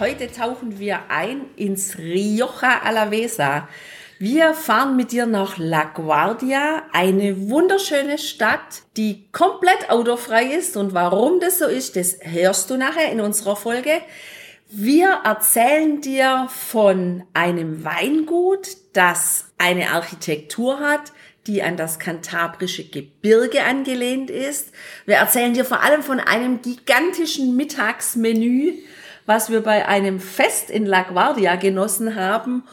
Heute tauchen wir ein ins Rioja Alavesa. Wir fahren mit dir nach La Guardia, eine wunderschöne Stadt, die komplett autofrei ist. Und warum das so ist, das hörst du nachher in unserer Folge. Wir erzählen dir von einem Weingut, das eine Architektur hat, die an das kantabrische Gebirge angelehnt ist. Wir erzählen dir vor allem von einem gigantischen Mittagsmenü, was wir bei einem Fest in La Guardia genossen haben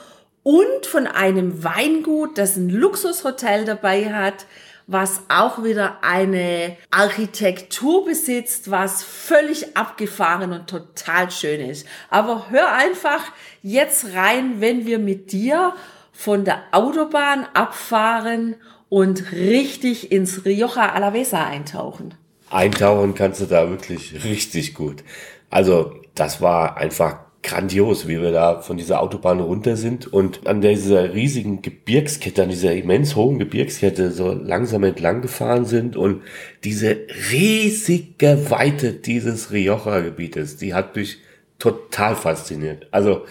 und von einem Weingut, das ein Luxushotel dabei hat, was auch wieder eine Architektur besitzt, was völlig abgefahren und total schön ist. Aber hör einfach jetzt rein, wenn wir mit dir von der Autobahn abfahren und richtig ins Rioja Alavesa eintauchen. Eintauchen kannst du da wirklich richtig gut. Also das war einfach grandios, wie wir da von dieser Autobahn runter sind und an dieser riesigen Gebirgskette, an dieser immens hohen Gebirgskette so langsam entlang gefahren sind und diese riesige Weite dieses Rioja-Gebietes, die hat mich total fasziniert. Also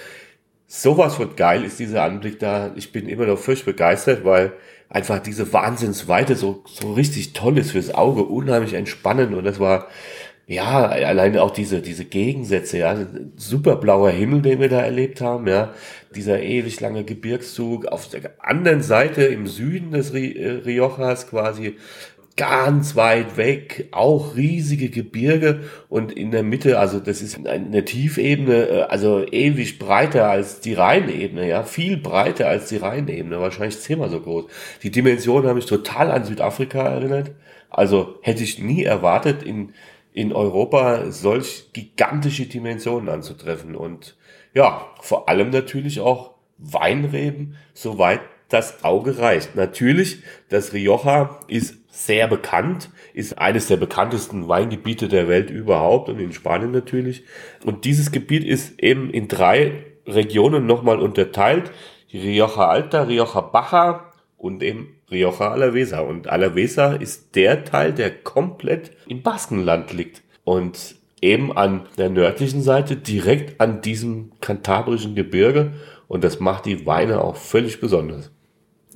sowas von geil ist dieser Anblick da. Ich bin immer noch fürcht begeistert, weil einfach diese Wahnsinnsweite so, so richtig toll ist fürs Auge, unheimlich entspannend und das war ja, alleine auch diese, diese Gegensätze, ja, super blauer Himmel, den wir da erlebt haben, ja, dieser ewig lange Gebirgszug, auf der anderen Seite im Süden des äh, Riojas quasi ganz weit weg, auch riesige Gebirge und in der Mitte, also das ist eine Tiefebene, äh, also ewig breiter als die Rheinebene, ja, viel breiter als die Rheinebene, wahrscheinlich zehnmal so groß. Die Dimensionen haben mich total an Südafrika erinnert, also hätte ich nie erwartet, in in Europa solch gigantische Dimensionen anzutreffen. Und ja, vor allem natürlich auch Weinreben, soweit das Auge reicht. Natürlich, das Rioja ist sehr bekannt, ist eines der bekanntesten Weingebiete der Welt überhaupt und in Spanien natürlich. Und dieses Gebiet ist eben in drei Regionen nochmal unterteilt. Rioja Alta, Rioja Baja und eben Rioja Alavesa. Und Alavesa ist der Teil, der komplett im Baskenland liegt. Und eben an der nördlichen Seite, direkt an diesem kantabrischen Gebirge. Und das macht die Weine auch völlig besonders.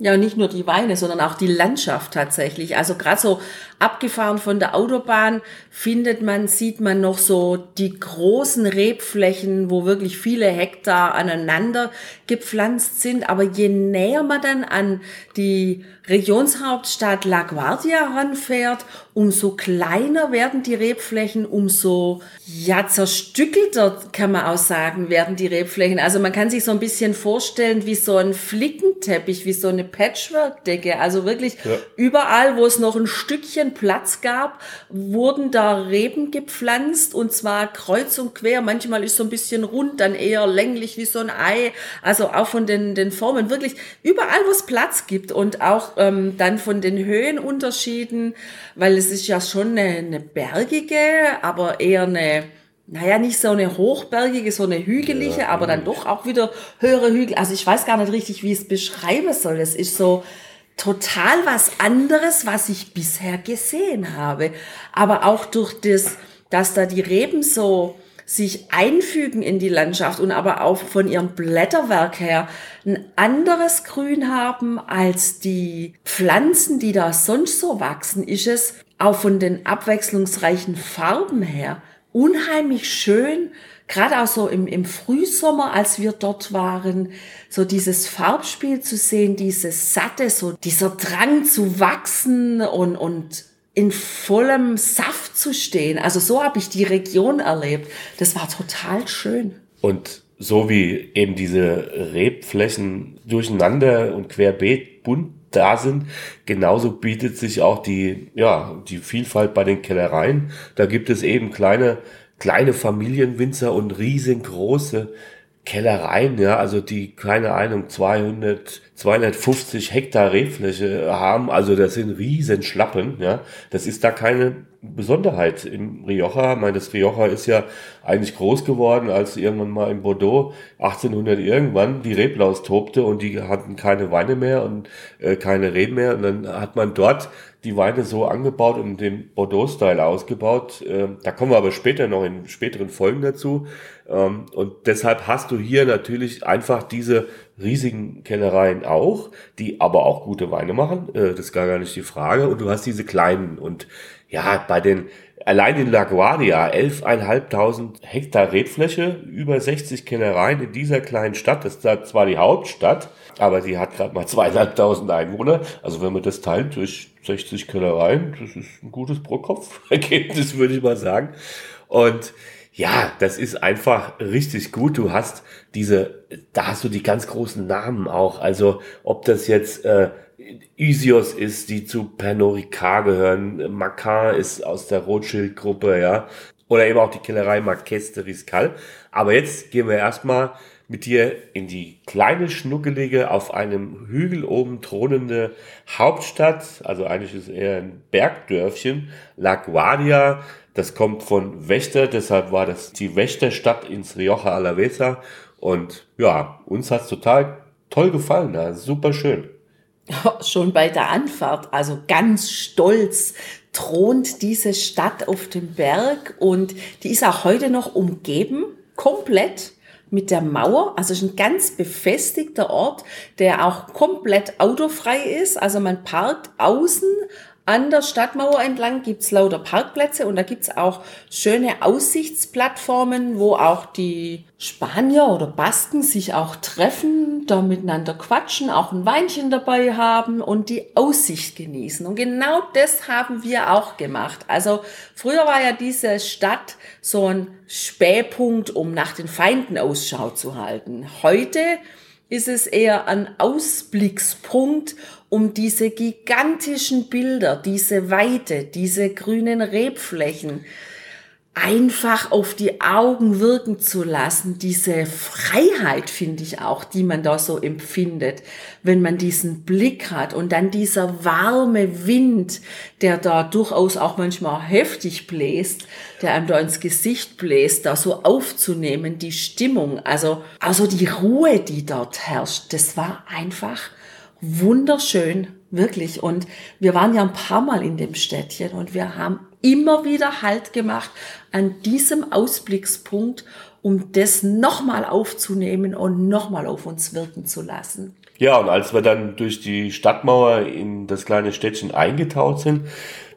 Ja, und nicht nur die Weine, sondern auch die Landschaft tatsächlich. Also gerade so abgefahren von der Autobahn findet man, sieht man noch so die großen Rebflächen, wo wirklich viele Hektar aneinander gepflanzt sind. Aber je näher man dann an die Regionshauptstadt La Guardia ranfährt, umso kleiner werden die Rebflächen, umso ja zerstückelter kann man auch sagen, werden die Rebflächen. Also man kann sich so ein bisschen vorstellen wie so ein Flickenteppich, wie so eine Patchwork-Decke. Also wirklich ja. überall, wo es noch ein Stückchen Platz gab, wurden da Reben gepflanzt und zwar kreuz und quer. Manchmal ist so ein bisschen rund, dann eher länglich wie so ein Ei. Also auch von den, den Formen wirklich überall, wo es Platz gibt und auch ähm, dann von den Höhenunterschieden, weil es ist ja schon eine, eine bergige, aber eher eine naja, nicht so eine hochbergige, so eine hügelige, ja, aber dann doch auch wieder höhere Hügel. Also ich weiß gar nicht richtig, wie ich es beschreiben soll. Es ist so total was anderes, was ich bisher gesehen habe. Aber auch durch das, dass da die Reben so sich einfügen in die Landschaft und aber auch von ihrem Blätterwerk her ein anderes Grün haben als die Pflanzen, die da sonst so wachsen, ist es auch von den abwechslungsreichen Farben her unheimlich schön, gerade auch so im, im Frühsommer, als wir dort waren, so dieses Farbspiel zu sehen, dieses satte, so dieser Drang zu wachsen und, und in vollem Saft zu stehen. Also so habe ich die Region erlebt. Das war total schön. Und so wie eben diese Rebflächen durcheinander und querbeet bunt da sind. Genauso bietet sich auch die, ja, die Vielfalt bei den Kellereien. Da gibt es eben kleine, kleine Familienwinzer und riesengroße Kellereien, ja, also die, keine Ahnung, 200, 250 Hektar Rebfläche haben, also das sind riesen Schlappen, ja. Das ist da keine Besonderheit im Rioja. Ich meine, das Rioja ist ja eigentlich groß geworden, als irgendwann mal in Bordeaux 1800 irgendwann die Reblaus tobte und die hatten keine Weine mehr und äh, keine Reben mehr und dann hat man dort die Weine so angebaut und den Bordeaux-Style ausgebaut. Ähm, da kommen wir aber später noch in späteren Folgen dazu. Ähm, und deshalb hast du hier natürlich einfach diese riesigen Kellereien auch, die aber auch gute Weine machen. Äh, das ist gar nicht die Frage. Und du hast diese kleinen und ja, bei den Allein in La Guardia, 11.500 Hektar Rebfläche, über 60 Kellereien in dieser kleinen Stadt. Das ist zwar die Hauptstadt, aber die hat gerade mal 2.500 Einwohner. Also wenn man das teilt durch 60 Kellereien, das ist ein gutes Pro-Kopf-Ergebnis, würde ich mal sagen. Und ja, das ist einfach richtig gut. Du hast diese, da hast du die ganz großen Namen auch. Also ob das jetzt äh, Isios ist, die zu Pernod gehören. Macar ist aus der Rothschild-Gruppe, ja. Oder eben auch die Kellerei Marquès de Riscal. Aber jetzt gehen wir erstmal mit dir in die kleine, schnuckelige, auf einem Hügel oben thronende Hauptstadt. Also eigentlich ist es eher ein Bergdörfchen. La Guardia. Das kommt von Wächter, deshalb war das die Wächterstadt ins Rioja Alavesa. Und ja, uns hat's total toll gefallen. Ja, super schön. Schon bei der Anfahrt, also ganz stolz thront diese Stadt auf dem Berg und die ist auch heute noch umgeben, komplett mit der Mauer. Also ist ein ganz befestigter Ort, der auch komplett autofrei ist. Also man parkt außen an der Stadtmauer entlang gibt's lauter Parkplätze und da gibt's auch schöne Aussichtsplattformen, wo auch die Spanier oder Basken sich auch treffen, da miteinander quatschen, auch ein Weinchen dabei haben und die Aussicht genießen. Und genau das haben wir auch gemacht. Also früher war ja diese Stadt so ein Spähpunkt, um nach den Feinden Ausschau zu halten. Heute ist es eher ein Ausblickspunkt, um diese gigantischen Bilder, diese Weite, diese grünen Rebflächen einfach auf die Augen wirken zu lassen. Diese Freiheit finde ich auch, die man da so empfindet, wenn man diesen Blick hat und dann dieser warme Wind, der da durchaus auch manchmal heftig bläst, der einem da ins Gesicht bläst, da so aufzunehmen, die Stimmung, also, also die Ruhe, die dort herrscht, das war einfach wunderschön, wirklich. Und wir waren ja ein paar Mal in dem Städtchen und wir haben immer wieder Halt gemacht an diesem Ausblickspunkt, um das nochmal aufzunehmen und nochmal auf uns wirken zu lassen. Ja, und als wir dann durch die Stadtmauer in das kleine Städtchen eingetaucht sind,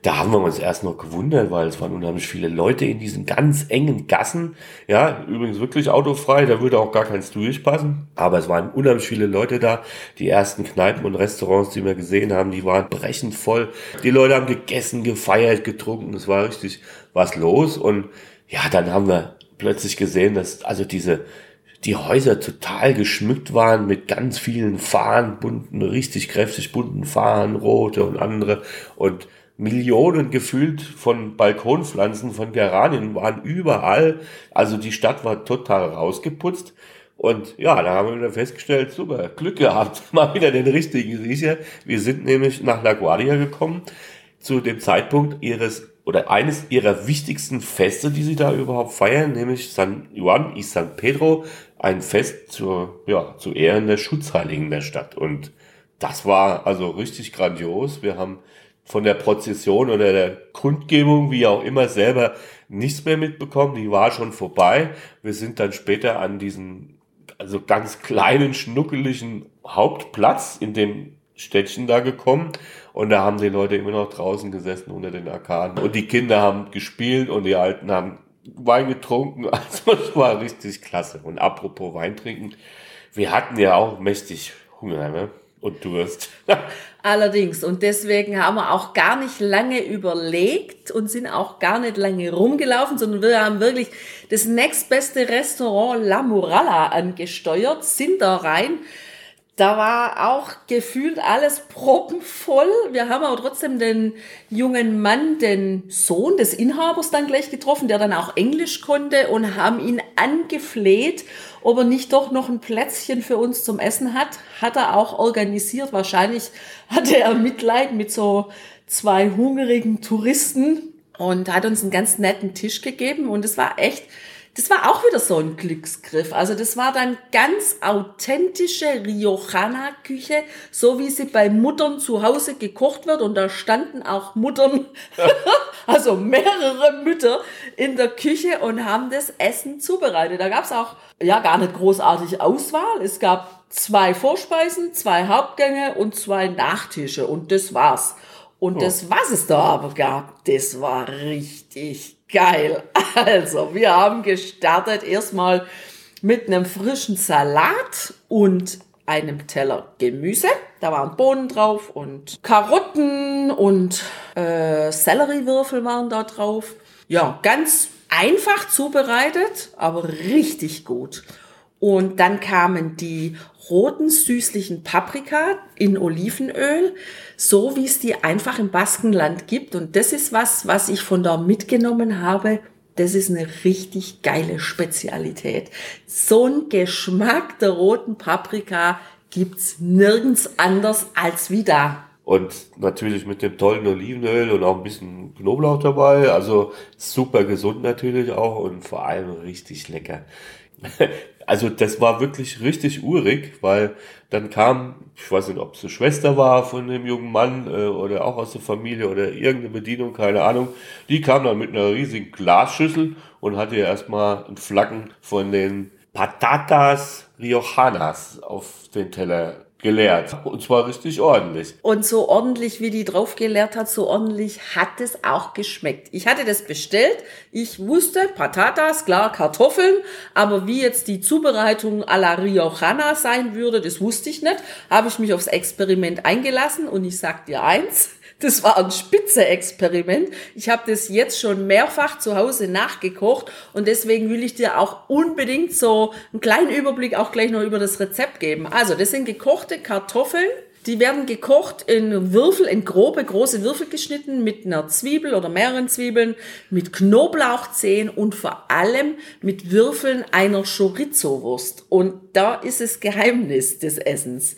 da haben wir uns erst noch gewundert, weil es waren unheimlich viele Leute in diesen ganz engen Gassen. Ja, übrigens wirklich autofrei, da würde auch gar keins durchpassen. Aber es waren unheimlich viele Leute da. Die ersten Kneipen und Restaurants, die wir gesehen haben, die waren brechend voll. Die Leute haben gegessen, gefeiert, getrunken. Es war richtig was los. Und ja, dann haben wir plötzlich gesehen, dass also diese die Häuser total geschmückt waren mit ganz vielen Fahnen, bunten, richtig kräftig bunten Fahnen, rote und andere. Und Millionen gefühlt von Balkonpflanzen, von Geranien waren überall. Also die Stadt war total rausgeputzt. Und ja, da haben wir wieder festgestellt, super, Glück gehabt, mal wieder den richtigen Riecher. Wir sind nämlich nach La Guardia gekommen, zu dem Zeitpunkt ihres oder eines ihrer wichtigsten Feste, die sie da überhaupt feiern, nämlich San Juan y San Pedro, ein Fest zur, ja, zu Ehren der Schutzheiligen der Stadt. Und das war also richtig grandios. Wir haben von der Prozession oder der Kundgebung, wie auch immer, selber nichts mehr mitbekommen. Die war schon vorbei. Wir sind dann später an diesen, also ganz kleinen, schnuckeligen Hauptplatz in dem Städtchen da gekommen. Und da haben die Leute immer noch draußen gesessen unter den Arkaden. Und die Kinder haben gespielt und die Alten haben Wein getrunken. Also es war richtig klasse. Und apropos Wein trinken, wir hatten ja auch mächtig Hunger, ne? Und Durst. Allerdings. Und deswegen haben wir auch gar nicht lange überlegt und sind auch gar nicht lange rumgelaufen, sondern wir haben wirklich das nächstbeste Restaurant La Muralla angesteuert, sind da rein. Da war auch gefühlt alles proppenvoll. Wir haben aber trotzdem den jungen Mann, den Sohn des Inhabers dann gleich getroffen, der dann auch Englisch konnte und haben ihn angefleht, ob er nicht doch noch ein Plätzchen für uns zum Essen hat. Hat er auch organisiert. Wahrscheinlich hatte er Mitleid mit so zwei hungrigen Touristen und hat uns einen ganz netten Tisch gegeben und es war echt das war auch wieder so ein Glücksgriff. Also das war dann ganz authentische Riojana-Küche, so wie sie bei Muttern zu Hause gekocht wird. Und da standen auch Muttern, also mehrere Mütter in der Küche und haben das Essen zubereitet. Da gab es auch ja gar nicht großartig Auswahl. Es gab zwei Vorspeisen, zwei Hauptgänge und zwei Nachtische und das war's. Und das, was es da aber gab, das war richtig geil. Also, wir haben gestartet erstmal mit einem frischen Salat und einem Teller Gemüse. Da waren Bohnen drauf und Karotten und äh, Selleriewürfel waren da drauf. Ja, ganz einfach zubereitet, aber richtig gut. Und dann kamen die roten süßlichen Paprika in Olivenöl, so wie es die einfach im Baskenland gibt. Und das ist was, was ich von da mitgenommen habe. Das ist eine richtig geile Spezialität. So ein Geschmack der roten Paprika gibt's nirgends anders als wie da. Und natürlich mit dem tollen Olivenöl und auch ein bisschen Knoblauch dabei. Also super gesund natürlich auch und vor allem richtig lecker. also das war wirklich richtig urig, weil dann kam, ich weiß nicht, ob es eine Schwester war von dem jungen Mann äh, oder auch aus der Familie oder irgendeine Bedienung, keine Ahnung, die kam dann mit einer riesigen Glasschüssel und hatte erstmal ein Flaggen von den Patatas Riojanas auf den Teller geleert. Und zwar richtig ordentlich. Und so ordentlich, wie die drauf geleert hat, so ordentlich hat es auch geschmeckt. Ich hatte das bestellt. Ich wusste, Patatas, klar, Kartoffeln. Aber wie jetzt die Zubereitung à la Riojana sein würde, das wusste ich nicht. Habe ich mich aufs Experiment eingelassen und ich sag dir eins. Das war ein Spitze-Experiment. Ich habe das jetzt schon mehrfach zu Hause nachgekocht und deswegen will ich dir auch unbedingt so einen kleinen Überblick auch gleich noch über das Rezept geben. Also, das sind gekochte Kartoffeln. Die werden gekocht in Würfel, in grobe, große Würfel geschnitten mit einer Zwiebel oder mehreren Zwiebeln, mit Knoblauchzehen und vor allem mit Würfeln einer Chorizo-Wurst. Und da ist das Geheimnis des Essens.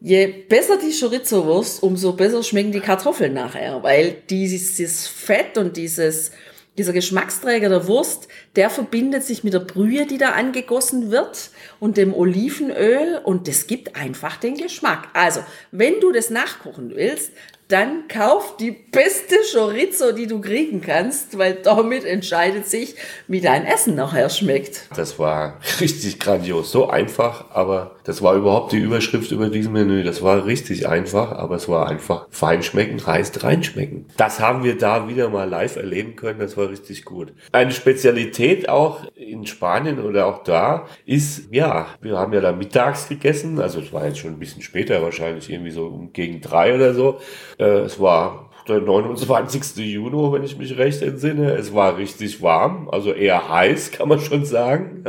Je besser die Chorizo-Wurst, umso besser schmecken die Kartoffeln nachher, weil dieses Fett und dieses, dieser Geschmacksträger der Wurst, der verbindet sich mit der Brühe, die da angegossen wird und dem Olivenöl und das gibt einfach den Geschmack. Also, wenn du das nachkochen willst, dann kauf die beste Chorizo, die du kriegen kannst, weil damit entscheidet sich, wie dein Essen nachher schmeckt. Das war richtig grandios, so einfach, aber das war überhaupt die Überschrift über diesem Menü. Das war richtig einfach, aber es war einfach feinschmecken heißt reinschmecken. Das haben wir da wieder mal live erleben können, das war richtig gut. Eine Spezialität auch in Spanien oder auch da ist, ja, wir haben ja da mittags gegessen, also es war jetzt schon ein bisschen später, wahrscheinlich irgendwie so gegen drei oder so. Äh, es war der 29. Juni, wenn ich mich recht entsinne. Es war richtig warm, also eher heiß, kann man schon sagen.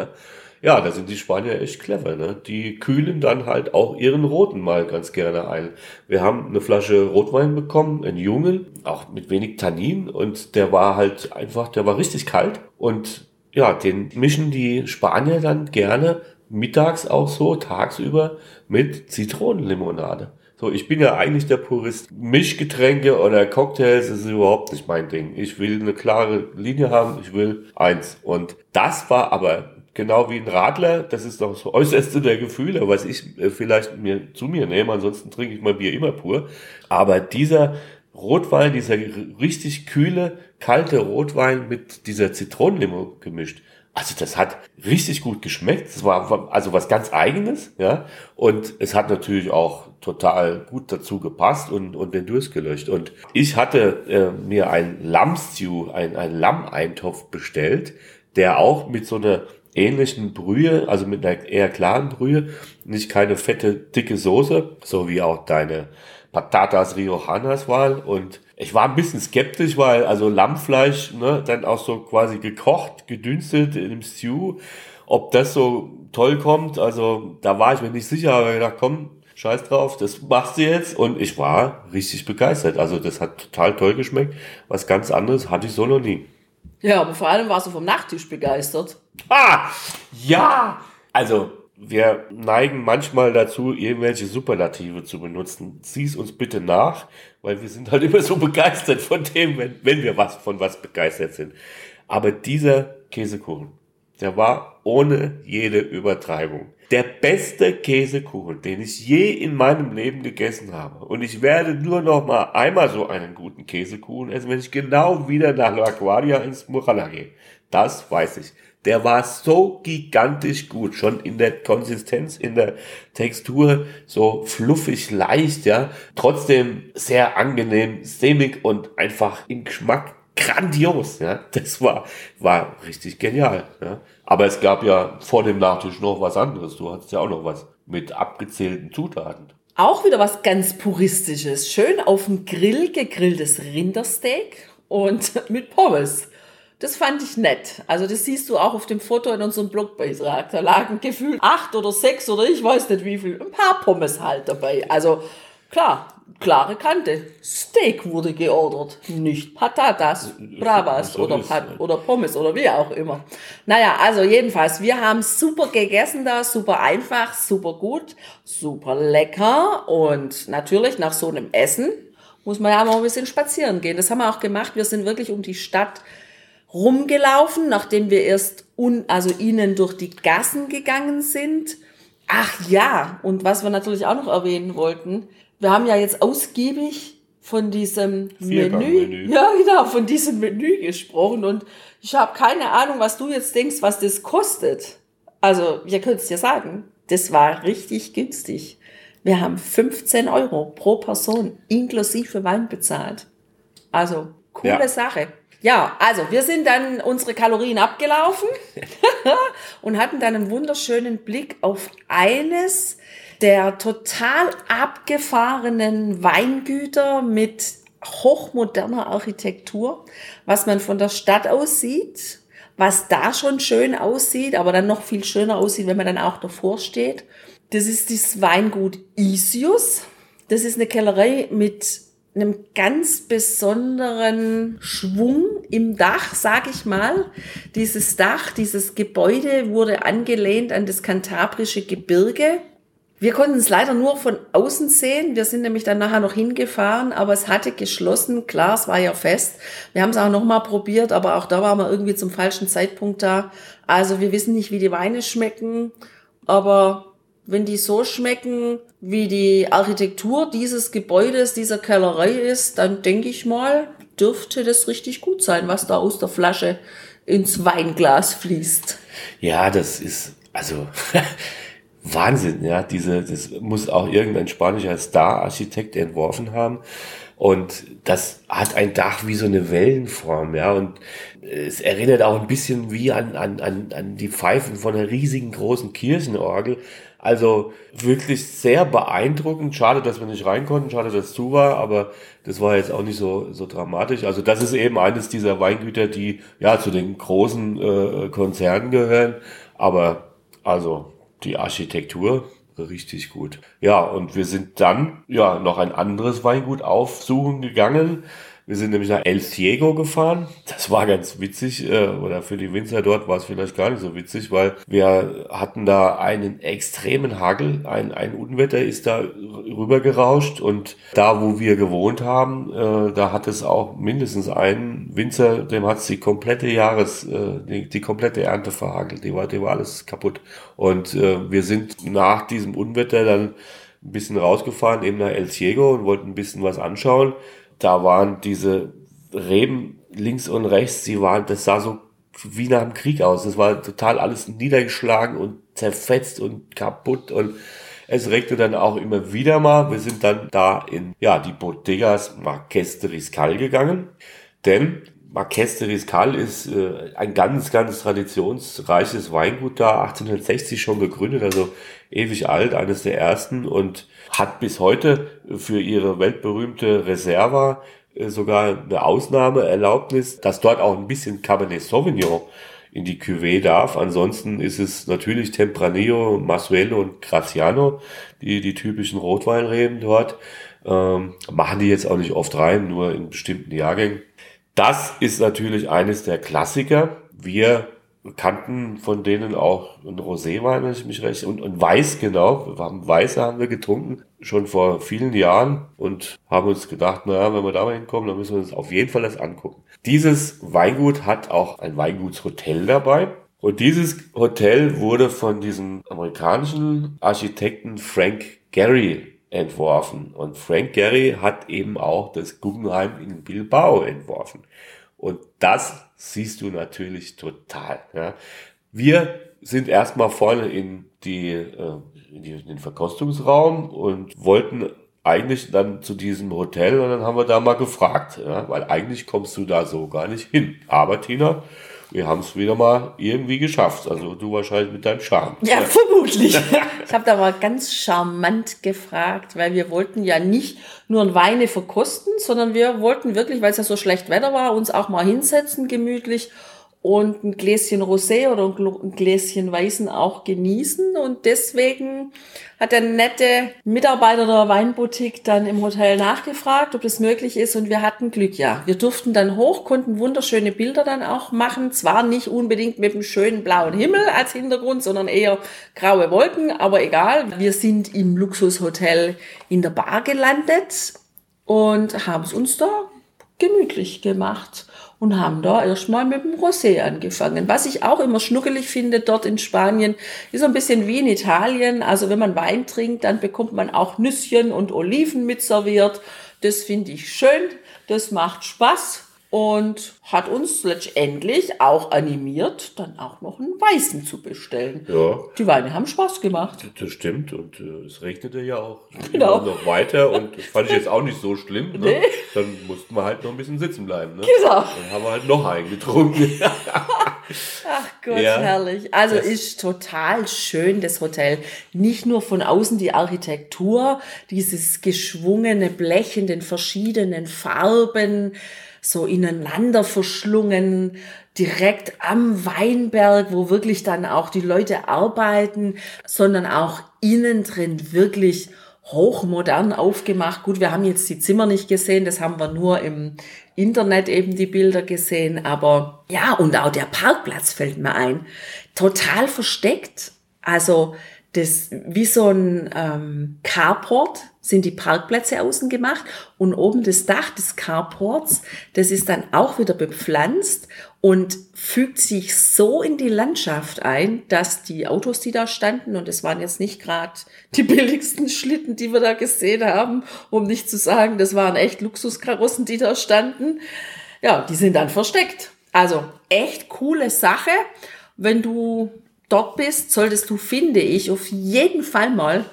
Ja, da sind die Spanier echt clever. Ne? Die kühlen dann halt auch ihren Roten mal ganz gerne ein. Wir haben eine Flasche Rotwein bekommen, einen Jungen, auch mit wenig Tannin und der war halt einfach, der war richtig kalt und ja, den mischen die Spanier dann gerne mittags auch so, tagsüber mit Zitronenlimonade. So, ich bin ja eigentlich der Purist. Mischgetränke oder Cocktails ist überhaupt nicht mein Ding. Ich will eine klare Linie haben, ich will eins. Und das war aber genau wie ein Radler, das ist doch das äußerste der Gefühle, was ich äh, vielleicht mir zu mir nehme, ansonsten trinke ich mein Bier immer pur. Aber dieser Rotwein, dieser richtig kühle, kalte Rotwein mit dieser Zitronenlimo gemischt, also das hat richtig gut geschmeckt. Es war also was ganz eigenes, ja. Und es hat natürlich auch total gut dazu gepasst und, und den Durst gelöscht. Und ich hatte äh, mir ein Lammstew, ein, ein Lammeintopf bestellt, der auch mit so einer ähnlichen Brühe, also mit einer eher klaren Brühe, nicht keine fette, dicke Soße, so wie auch deine Patatas Riojanas waren. Und ich war ein bisschen skeptisch, weil also Lammfleisch, ne, dann auch so quasi gekocht, gedünstet in einem Stew. ob das so toll kommt. Also da war ich mir nicht sicher, aber ich gedacht, komm, scheiß drauf, das machst du jetzt. Und ich war richtig begeistert. Also das hat total toll geschmeckt. Was ganz anderes hatte ich so noch nie. Ja, aber vor allem warst du vom Nachtisch begeistert. Ah, ja! Also, wir neigen manchmal dazu, irgendwelche Superlative zu benutzen. Sieh's uns bitte nach, weil wir sind halt immer so begeistert von dem, wenn, wenn wir was, von was begeistert sind. Aber dieser Käsekuchen, der war ohne jede Übertreibung der beste Käsekuchen, den ich je in meinem Leben gegessen habe. Und ich werde nur noch mal einmal so einen guten Käsekuchen essen, wenn ich genau wieder nach La Guardia ins Murala gehe. Das weiß ich. Der war so gigantisch gut, schon in der Konsistenz, in der Textur, so fluffig leicht, ja. Trotzdem sehr angenehm, sämig und einfach im Geschmack grandios, ja. Das war, war richtig genial, ja. Aber es gab ja vor dem Nachtisch noch was anderes. Du hattest ja auch noch was mit abgezählten Zutaten. Auch wieder was ganz Puristisches. Schön auf dem Grill gegrilltes Rindersteak und mit Pommes. Das fand ich nett. Also das siehst du auch auf dem Foto in unserem Blogbeitrag. Da lagen gefühlt acht oder sechs oder ich weiß nicht wie viel, ein paar Pommes halt dabei. Also klar, klare Kante. Steak wurde geordert, nicht Patatas, Bravas oder, Pat oder Pommes oder wie auch immer. Naja, also jedenfalls, wir haben super gegessen da, super einfach, super gut, super lecker und natürlich nach so einem Essen muss man ja mal ein bisschen spazieren gehen. Das haben wir auch gemacht. Wir sind wirklich um die Stadt rumgelaufen, nachdem wir erst un, also ihnen durch die Gassen gegangen sind. Ach ja, und was wir natürlich auch noch erwähnen wollten, wir haben ja jetzt ausgiebig von diesem Menü, Menü, ja genau, von diesem Menü gesprochen und ich habe keine Ahnung, was du jetzt denkst, was das kostet. Also, ihr könnt es dir sagen, das war richtig günstig. Wir haben 15 Euro pro Person inklusive Wein bezahlt. Also, coole ja. Sache. Ja, also wir sind dann unsere Kalorien abgelaufen und hatten dann einen wunderschönen Blick auf eines der total abgefahrenen Weingüter mit hochmoderner Architektur, was man von der Stadt aus sieht, was da schon schön aussieht, aber dann noch viel schöner aussieht, wenn man dann auch davor steht. Das ist das Weingut Isius. Das ist eine Kellerei mit einem ganz besonderen Schwung im Dach, sag ich mal. Dieses Dach, dieses Gebäude wurde angelehnt an das kantabrische Gebirge wir konnten es leider nur von außen sehen. Wir sind nämlich dann nachher noch hingefahren, aber es hatte geschlossen. Klar, es war ja fest. Wir haben es auch noch mal probiert, aber auch da waren wir irgendwie zum falschen Zeitpunkt da. Also wir wissen nicht, wie die Weine schmecken, aber wenn die so schmecken, wie die Architektur dieses Gebäudes, dieser Kellerei ist, dann denke ich mal, dürfte das richtig gut sein, was da aus der Flasche ins Weinglas fließt. Ja, das ist, also Wahnsinn, ja, diese, das muss auch irgendein spanischer Star-Architekt entworfen haben. Und das hat ein Dach wie so eine Wellenform, ja, und es erinnert auch ein bisschen wie an, an, an, an die Pfeifen von einer riesigen großen Kirchenorgel. Also wirklich sehr beeindruckend. Schade, dass wir nicht rein konnten, schade, dass es zu war, aber das war jetzt auch nicht so, so dramatisch. Also das ist eben eines dieser Weingüter, die ja zu den großen äh, Konzernen gehören. Aber also die Architektur richtig gut. Ja, und wir sind dann ja noch ein anderes Weingut aufsuchen gegangen. Wir sind nämlich nach El Ciego gefahren. Das war ganz witzig, äh, oder für die Winzer dort war es vielleicht gar nicht so witzig, weil wir hatten da einen extremen Hagel. Ein, ein Unwetter ist da rübergerauscht und da, wo wir gewohnt haben, äh, da hat es auch mindestens einen Winzer, dem hat es die komplette Jahres, äh, die, die komplette Ernte verhagelt. Die war, die war alles kaputt. Und äh, wir sind nach diesem Unwetter dann ein bisschen rausgefahren, eben nach El Ciego und wollten ein bisschen was anschauen da waren diese Reben links und rechts, sie waren, das sah so wie nach dem Krieg aus. Das war total alles niedergeschlagen und zerfetzt und kaputt und es regte dann auch immer wieder mal. Wir sind dann da in, ja, die Bodegas Marques de Riscal gegangen, denn Marques de Riscal ist äh, ein ganz, ganz traditionsreiches Weingut da, 1860 schon gegründet, also ewig alt, eines der ersten und hat bis heute für ihre weltberühmte Reserva äh, sogar eine Ausnahmeerlaubnis, dass dort auch ein bisschen Cabernet Sauvignon in die Cuvée darf. Ansonsten ist es natürlich Tempranillo, Masuelo und Graziano, die, die typischen Rotweinreben dort. Ähm, machen die jetzt auch nicht oft rein, nur in bestimmten Jahrgängen. Das ist natürlich eines der Klassiker. Wir kannten von denen auch ein Roséwein, wenn ich mich recht, und, und Weiß, genau. Wir haben Weiße haben wir getrunken, schon vor vielen Jahren und haben uns gedacht, naja, wenn wir da mal hinkommen, dann müssen wir uns auf jeden Fall das angucken. Dieses Weingut hat auch ein Weingutshotel dabei. Und dieses Hotel wurde von diesem amerikanischen Architekten Frank Gehry entworfen. Und Frank Gehry hat eben auch das Guggenheim in Bilbao entworfen. Und das siehst du natürlich total. Ja. Wir sind erstmal vorne in, die, äh, in, die, in den Verkostungsraum und wollten eigentlich dann zu diesem Hotel und dann haben wir da mal gefragt, ja, weil eigentlich kommst du da so gar nicht hin. Aber Tina, wir haben es wieder mal irgendwie geschafft. Also du wahrscheinlich mit deinem Charme. Ja, ja. vermutlich. ich habe da mal ganz charmant gefragt, weil wir wollten ja nicht nur ein Weine verkosten, sondern wir wollten wirklich, weil es ja so schlecht Wetter war, uns auch mal hinsetzen, gemütlich und ein Gläschen Rosé oder ein Gläschen Weißen auch genießen. Und deswegen hat der nette Mitarbeiter der Weinboutique dann im Hotel nachgefragt, ob das möglich ist. Und wir hatten Glück, ja. Wir durften dann hoch, konnten wunderschöne Bilder dann auch machen. Zwar nicht unbedingt mit einem schönen blauen Himmel als Hintergrund, sondern eher graue Wolken, aber egal. Wir sind im Luxushotel in der Bar gelandet und haben es uns da gemütlich gemacht und haben da erstmal mit dem Rosé angefangen. Was ich auch immer schnuckelig finde dort in Spanien, ist so ein bisschen wie in Italien. Also wenn man Wein trinkt, dann bekommt man auch Nüsschen und Oliven mit serviert. Das finde ich schön, das macht Spaß und hat uns letztendlich auch animiert, dann auch noch einen Weißen zu bestellen. Ja. Die Weine haben Spaß gemacht. Das stimmt und äh, es regnete ja auch genau. noch weiter und das fand ich jetzt auch nicht so schlimm. Ne? Nee. Dann mussten wir halt noch ein bisschen sitzen bleiben. Ne? Genau. Dann haben wir halt noch einen getrunken. Ach Gott, ja. herrlich. Also das ist total schön, das Hotel. Nicht nur von außen die Architektur, dieses geschwungene Blech in den verschiedenen Farben, so ineinander verschlungen, direkt am Weinberg, wo wirklich dann auch die Leute arbeiten, sondern auch innen drin wirklich hochmodern aufgemacht. Gut, wir haben jetzt die Zimmer nicht gesehen, das haben wir nur im Internet eben die Bilder gesehen, aber ja, und auch der Parkplatz fällt mir ein. Total versteckt. Also das wie so ein ähm, Carport sind die Parkplätze außen gemacht und oben das Dach des Carports, das ist dann auch wieder bepflanzt und fügt sich so in die Landschaft ein, dass die Autos, die da standen, und es waren jetzt nicht gerade die billigsten Schlitten, die wir da gesehen haben, um nicht zu sagen, das waren echt Luxuskarossen, die da standen, ja, die sind dann versteckt. Also echt coole Sache. Wenn du dort bist, solltest du, finde ich, auf jeden Fall mal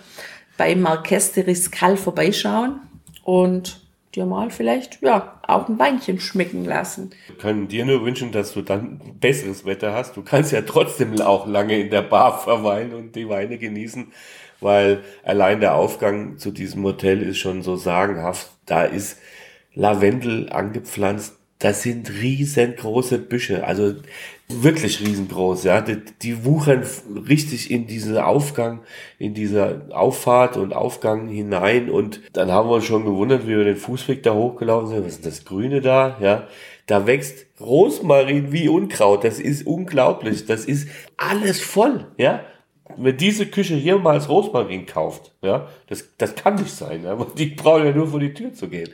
bei Marquès de Riscal vorbeischauen und dir mal vielleicht ja auch ein Weinchen schmecken lassen. Wir können dir nur wünschen, dass du dann besseres Wetter hast. Du kannst ja trotzdem auch lange in der Bar verweilen und die Weine genießen, weil allein der Aufgang zu diesem Hotel ist schon so sagenhaft. Da ist Lavendel angepflanzt. Das sind riesengroße Büsche. Also wirklich riesengroß, ja. Die, die wuchern richtig in diesen Aufgang, in dieser Auffahrt und Aufgang hinein und dann haben wir uns schon gewundert, wie wir den Fußweg da hochgelaufen sind. Was ist das Grüne da, ja? Da wächst Rosmarin wie Unkraut. Das ist unglaublich. Das ist alles voll, ja. Wenn diese Küche hier mal als Rosmarin kauft, ja, das, das kann nicht sein, ja. Die brauchen ja nur vor die Tür zu gehen.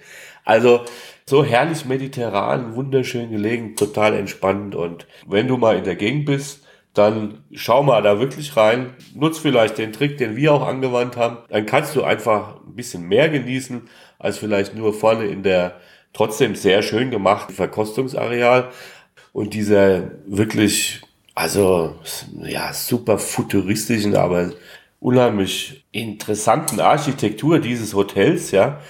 Also, so herrlich mediterran, wunderschön gelegen, total entspannt. Und wenn du mal in der Gegend bist, dann schau mal da wirklich rein. Nutz vielleicht den Trick, den wir auch angewandt haben. Dann kannst du einfach ein bisschen mehr genießen, als vielleicht nur vorne in der trotzdem sehr schön gemachten Verkostungsareal. Und dieser wirklich, also, ja, super futuristischen, aber unheimlich interessanten Architektur dieses Hotels, ja,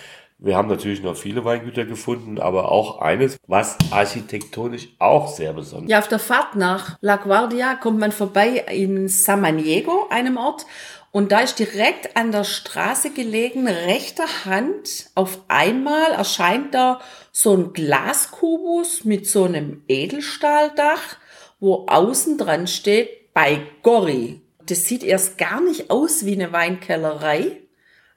wir haben natürlich noch viele Weingüter gefunden, aber auch eines, was architektonisch auch sehr besonders ist. Ja, auf der Fahrt nach La Guardia kommt man vorbei in Samaniego, einem Ort. Und da ist direkt an der Straße gelegen, rechter Hand, auf einmal erscheint da so ein Glaskubus mit so einem Edelstahldach wo außen dran steht bei Gori. Das sieht erst gar nicht aus wie eine Weinkellerei.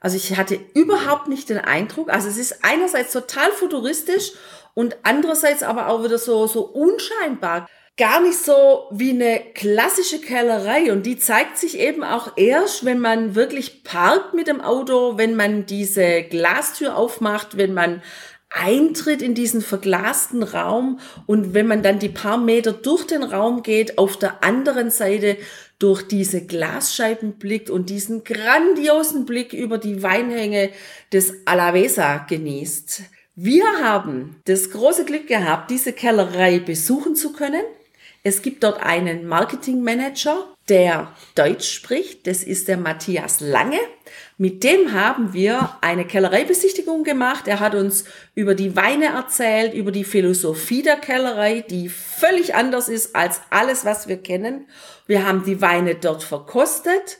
Also ich hatte überhaupt nicht den Eindruck. Also es ist einerseits total futuristisch und andererseits aber auch wieder so, so unscheinbar. Gar nicht so wie eine klassische Kellerei und die zeigt sich eben auch erst, wenn man wirklich parkt mit dem Auto, wenn man diese Glastür aufmacht, wenn man eintritt in diesen verglasten Raum und wenn man dann die paar Meter durch den Raum geht, auf der anderen Seite durch diese Glasscheiben blickt und diesen grandiosen Blick über die Weinhänge des Alavesa genießt. Wir haben das große Glück gehabt, diese Kellerei besuchen zu können. Es gibt dort einen Marketingmanager, der Deutsch spricht. Das ist der Matthias Lange. Mit dem haben wir eine Kellereibesichtigung gemacht. Er hat uns über die Weine erzählt, über die Philosophie der Kellerei, die völlig anders ist als alles, was wir kennen. Wir haben die Weine dort verkostet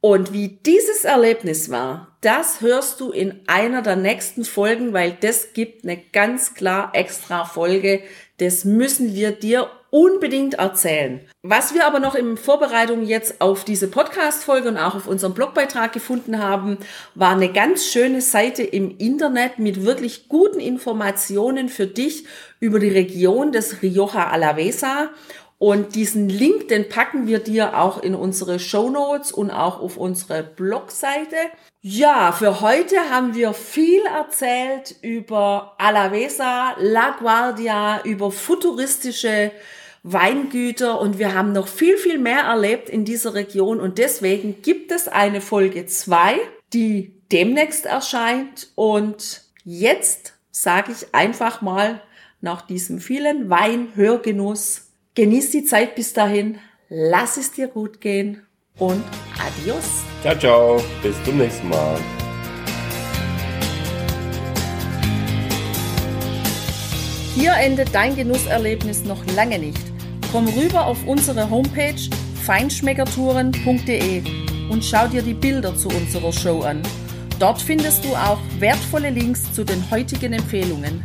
und wie dieses Erlebnis war, das hörst du in einer der nächsten Folgen, weil das gibt eine ganz klar extra Folge. Das müssen wir dir unbedingt erzählen. Was wir aber noch in Vorbereitung jetzt auf diese Podcast-Folge und auch auf unseren Blogbeitrag gefunden haben, war eine ganz schöne Seite im Internet mit wirklich guten Informationen für dich über die Region des Rioja Alavesa und diesen Link, den packen wir dir auch in unsere Show Notes und auch auf unsere Blogseite. Ja, für heute haben wir viel erzählt über Alavesa, La Guardia, über futuristische Weingüter und wir haben noch viel, viel mehr erlebt in dieser Region und deswegen gibt es eine Folge zwei, die demnächst erscheint und jetzt sage ich einfach mal nach diesem vielen Weinhörgenuss Genieß die Zeit bis dahin, lass es dir gut gehen und adios. Ciao, ciao, bis zum nächsten Mal. Hier endet dein Genusserlebnis noch lange nicht. Komm rüber auf unsere Homepage feinschmeckertouren.de und schau dir die Bilder zu unserer Show an. Dort findest du auch wertvolle Links zu den heutigen Empfehlungen.